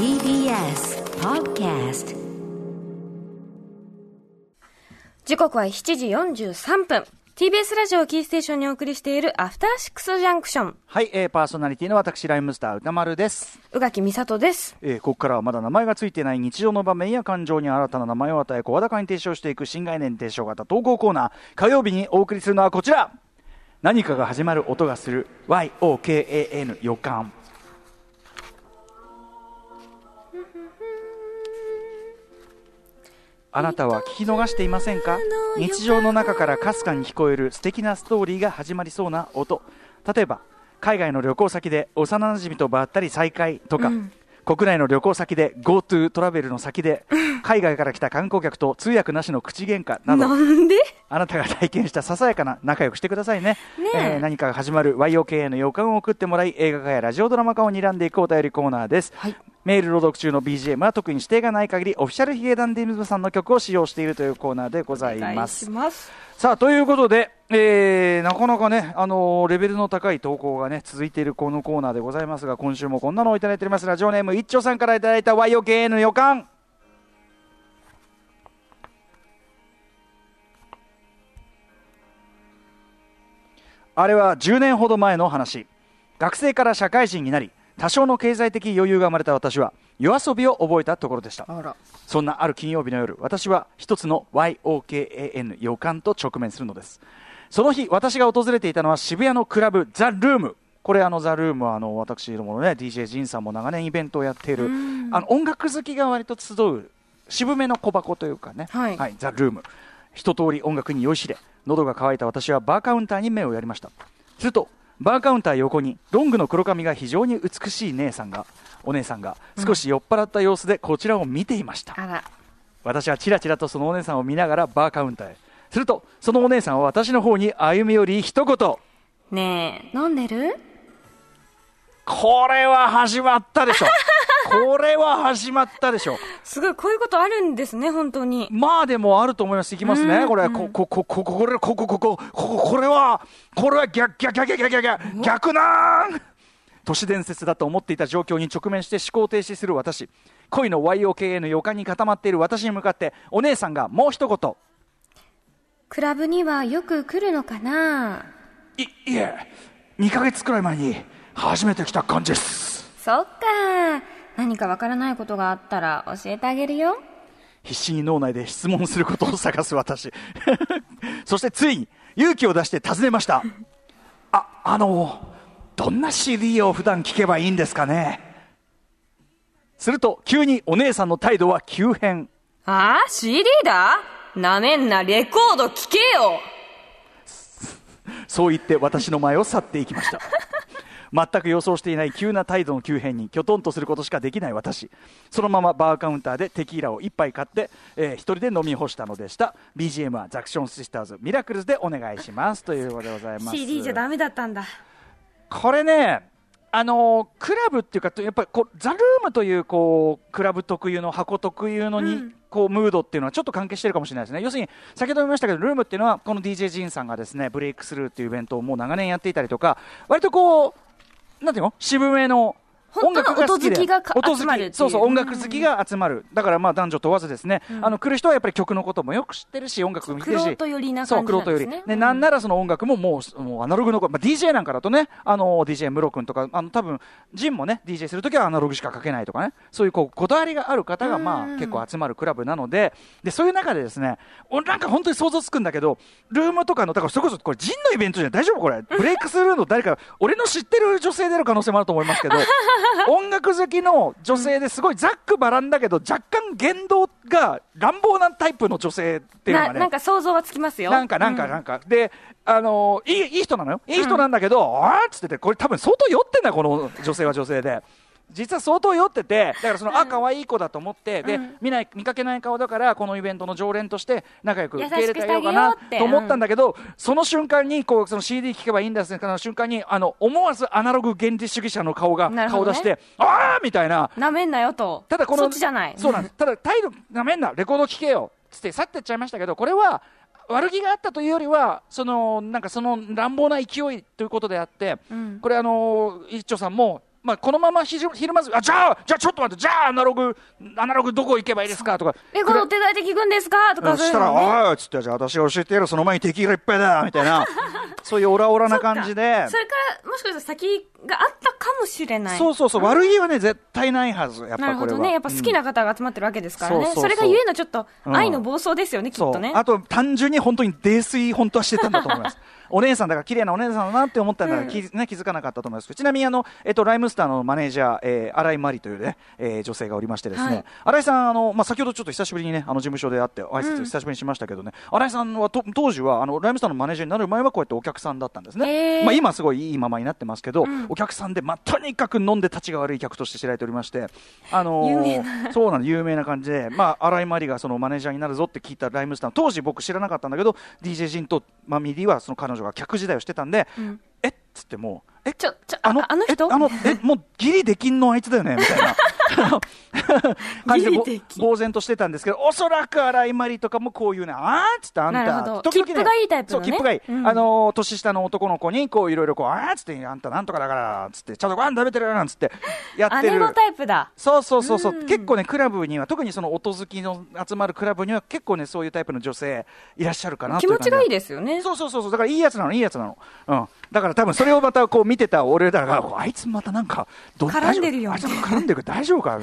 TBS Podcast 時刻は7時43分 TBS ラジオをキーステーションにお送りしているアフターシックスジャンクションはい、えー、パーソナリティの私、ライムスター歌丸です。宇垣美里ですえーここからはまだ名前がついていない日常の場面や感情に新たな名前を与え、声高に提唱していく新概念提唱型投稿コーナー。火曜日にお送りするのはこちら何かが始まる音がする YOKAN 予感。あなたは聞き逃していませんか？日常の中からかすかに聞こえる素敵なストーリーが始まりそうな音。例えば海外の旅行先で幼馴染とばったり再会とか、国内の旅行先で GoTo トラベルの先で海外から来た観光客と通訳なしの口喧嘩など あなたが体験したささやかな仲良くしてくださいね。ねえ。えー何かが始まる YOKA の予感を送ってもらい映画化やラジオドラマ化を睨んでいくお便りコーナーです、はいメール朗読中の BGM は特に指定がない限りオフィシャルヒゲダンディズムさんの曲を使用しているというコーナーでございます。します。さあということで、えーなかなかね、あのーレベルの高い投稿がね続いているこのコーナーでございますが今週もこんなのをいただいております。ラジオネーム一丁さんからいただいた YOKA の予感。あれは10年ほど前の話。学生から社会人になり多少の経済的余裕が生まれた私は夜遊びを覚えたところでした。そんなある金曜日の夜、私は一つの YOKAN 予感と直面するのです。その日、私が訪れていたのは渋谷のクラブザ・ルーム。これあのザ・ルームはあの私どものね DJ ジンさんも長年イベントをやっているあの音楽好きが割と集う渋めの小箱というかね、はい。ザ・ルーム一通り音楽に酔いしれ喉が渇いた私はバーカウンターに目をやりました。するとバーカウンター横にロングの黒髪が非常に美しい姉さんがお姉さんが少し酔っ払った様子でこちらを見ていました、あら。私はちらちらとそのお姉さんを見ながらバーカウンターへ。するとそのお姉さんは私の方に歩み寄り一言。ねえ飲んでる？これは始まったでしょ これは始まったでしょ。すごいこういうことあるんですね本当に。まあでもあると思います。いきますね。うん。これこここここれこここここここれはこれは逆逆逆逆逆逆逆なん。都市伝説だと思っていた状況に直面して思考停止する私。恋の YOKA の予感に固まっている私に向かってお姉さんがもう一言。クラブにはよく来るのかな？いいえ。2ヶ月くらい前に初めて来た感じです。そっか何かわからないことがあったら教えてあげるよ。必死に脳内で質問することを探す私。そしてついに勇気を出して尋ねました。ああのどんな CD を普段聴けばいいんですかね？すると急にお姉さんの態度は急変。ああ CD だ？なめんなレコード聴けよ。そう言って私の前を去っていきました全く予想していない急な態度の急変にきょとんとすることしかできない私。そのままバーカウンターでテキーラを一杯買って、えー一人で飲み干したのでした。BGM はザクションシスターズミラクルズでお願いします。ということでございます。CD じゃダメだったんだ。これねあのークラブっていうかやっぱりこうザ・ルームというこうクラブ特有の箱特有のに、こうムードっていうのはちょっと関係してるかもしれないですね。要するに先ほども言いましたけどルームっていうのはこの DJ ジンさんがですねブレイクスルーっていうイベントをもう長年やっていたりとか割とこうなんていうの？渋めの本当の音楽好きで音好きそうそう音楽好きが集まる。だからまあ男女問わずですね、あの来る人はやっぱり曲のこともよく知ってるし音楽見てるし。そう、感じなん玄人寄り。ね、でなんならその音楽ももう、もうアナログの、まあ、DJ なんかだとね、あの、DJ ムロ君とか、あの、多分、ジンもね、DJ するときはアナログしか書けないとかね、そういうこう、こだわりがある方が、まあ、結構集まるクラブなので、で、そういう中でですね、俺なんか本当に想像つくんだけど、ルームとかの、だからそれこそ、これ、ジンのイベントじゃ大丈夫これ。ブレイクスルーの誰か、俺の知ってる女性である可能性もあると思いますけど、音楽好きの女性ですごいざっくばらんだけど、若干言動が乱暴なタイプの女性っていうのがね、ななんか想像はつきますよ。なんか、なんか、なんか、で、あのーいい、いい人なのよ。いい人なんだけど、あーっつってて、これ多分相当酔ってんだよ、この女性は女性で。実は相当酔ってて、だからその、あ、可愛い子だと思って、で、見ない、見かけない顔だから、このイベントの常連として仲良く受け入れてあげようかなと思ったんだけど、その瞬間に、こう、その CD 聴けばいいんですね、その瞬間に、あの、思わずアナログ原理主義者の顔が、顔出して、あーみたいな、なめんなよと。ただこのそっちじゃない。そうなんです。ただ態度なめんなレコード聴けよつって去ってっちゃいましたけどこれは悪気があったというよりはそのなんかその乱暴な勢いということであって、うん。これあの一丁さんもまあ、このままひじひるまず、あ、じゃあ、じゃあちょっと待って、じゃあアナログ、アナログどこ行けばいいですかとか。レコード手代で聞くんですかとか、そしたら、ああ、つって、じゃあ私が教えてやる、その前に敵がいっぱいだ、みたいな。そういうオラオラな感じで。それから、もしかしたら先があったかもしれない。そうそうそう、悪気はね、絶対ないはず、やっぱこれは。なるほどね。やっぱ好きな方が集まってるわけですからね。それがゆえのちょっと、愛の暴走ですよね、きっとね。あと、単純に本当に泥酔、本当はしてたんだと思います。お姉さんだから綺麗なお姉さんだなって思ったんだから、気ね、気づかなかったと思いますちなみにあの、えっと、ライムスターのマネージャー、えー、新井真理というね、えー、女性がおりましてですね、はい、新井さんあの、まあ、先ほどちょっと久しぶりにねあの事務所で会って挨拶久しぶりにしましたけどね、うん、新井さんはと当時はあのライムスターのマネージャーになる前はこうやってお客さんだったんですね、まあ、今すごいいいままになってますけど、うん、お客さんで、まあ、とにかく飲んで立ちが悪い客として知られておりましてあのー、そうなん有名な感じで、まあ、新井真理がそのマネージャーになるぞって聞いたライムスター当時僕知らなかったんだけど DJ ジンとマミリはその彼女が客時代をしてたんで、うん、えっつってもえちょちょあのあの人？あのえもうギリできんのあいつだよねみたいな 感じで呆然としてたんですけどおそらく荒井まりとかもこういうねあーっつってあんた。時々、ね、切符がいいタイプの、ね、そう切符がいい、うん、あの年下の男の子にこういろいろこうあーっつってあんたなんとかだからっつってちゃんとご飯食べてるなんつってやってる。姉のタイプだ。そうそうそうそう、結構ねクラブには特にその音好きの集まるクラブには結構ねそういうタイプの女性いらっしゃるかな気持ちがいいですよね。そうそうそうだからいいやつなのいいやつなの。うん。だから多分それをまたこう見てた俺らが、あいつまたなんか、絡んでるよ。あいつ絡んでる大丈夫？か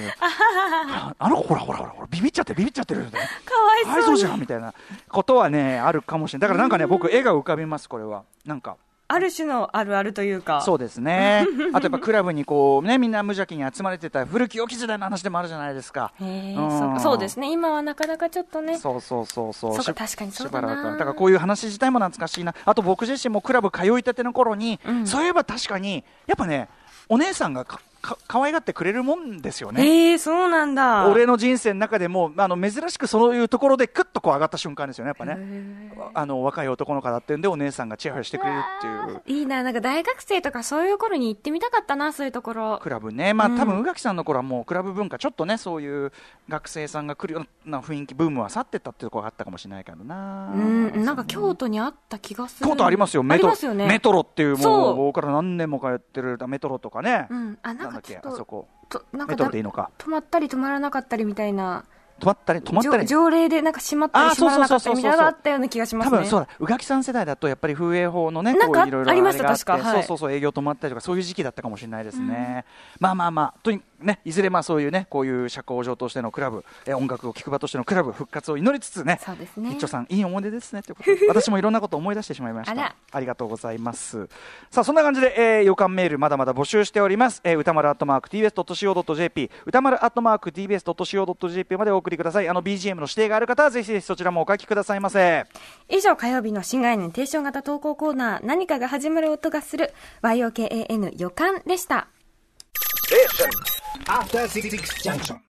あの子ほらほらほらほら、ビビっちゃってビビっちゃってるかわいそうじゃんみたいなことはね、あるかもしれない。だからなんかね、僕絵が浮かびます、これは。なんか。ある種のあるあるというか。そうですね。あとやっぱクラブにこうね、みんな無邪気に集まれてた古き良き時代の話でもあるじゃないですか。うん、そうですね。今はなかなかちょっとね。そうそうそうそう。そう確かにそうだな。だからこういう話自体も懐かしいな。あと僕自身もクラブ通いたての頃に、うん、そういえば確かに、やっぱね、お姉さんがか可愛がってくれるもんですよね。えー、そうなんだ。俺の人生の中でも、あの、珍しくそういうところでくっとこう上がった瞬間ですよね、やっぱね。あの、若い男の子だってんで、お姉さんがチヤホヤしてくれるっていう。いいな、なんか大学生とかそういう頃に行ってみたかったな、そういうところ。クラブね。まあ、うん、多分宇垣さんの頃はもうクラブ文化、ちょっとね、そういう学生さんが来るような雰囲気、ブームは去ってったっていうところがあったかもしれないけどな。うん、なんか京都にあった気がする。京都ありますよ、メトロ。ね、メトロっていう、もう、僕から何年も通ってるメトロとかね。うん、あ、なんかちょっと。あそこ。となんかメトロでいいのか止まったり止まらなかったりみたいな止まったり止まったり。条例でなんか閉まったり閉まらなかったりみたいなのがあったような気がしますね。多分そうだ。宇垣さん世代だとやっぱり風営法のねなんかありました確か、そうそうそう営業止まったりとかそういう時期だったかもしれないですね、うん、まあまあまあとにね、いずれまあそういうねこういう社交場としてのクラブ、え音楽を聴く場としてのクラブ復活を祈りつつね、そうですね。一丁さんいい思い出ですねということで、私もいろんなことを思い出してしまいました。ありがとうございます。さあそんな感じで、えー、予感メールまだまだ募集しております。えー、歌丸アットマーク tbs.co.jp 歌丸アットマーク tbs.co.jp までお送りください。あの BGM の指定がある方はぜひぜひそちらもお書きくださいませ。以上火曜日の新概念提唱型投稿コーナー何かが始まる音がする YOKAN 予感でした。After 66 junction.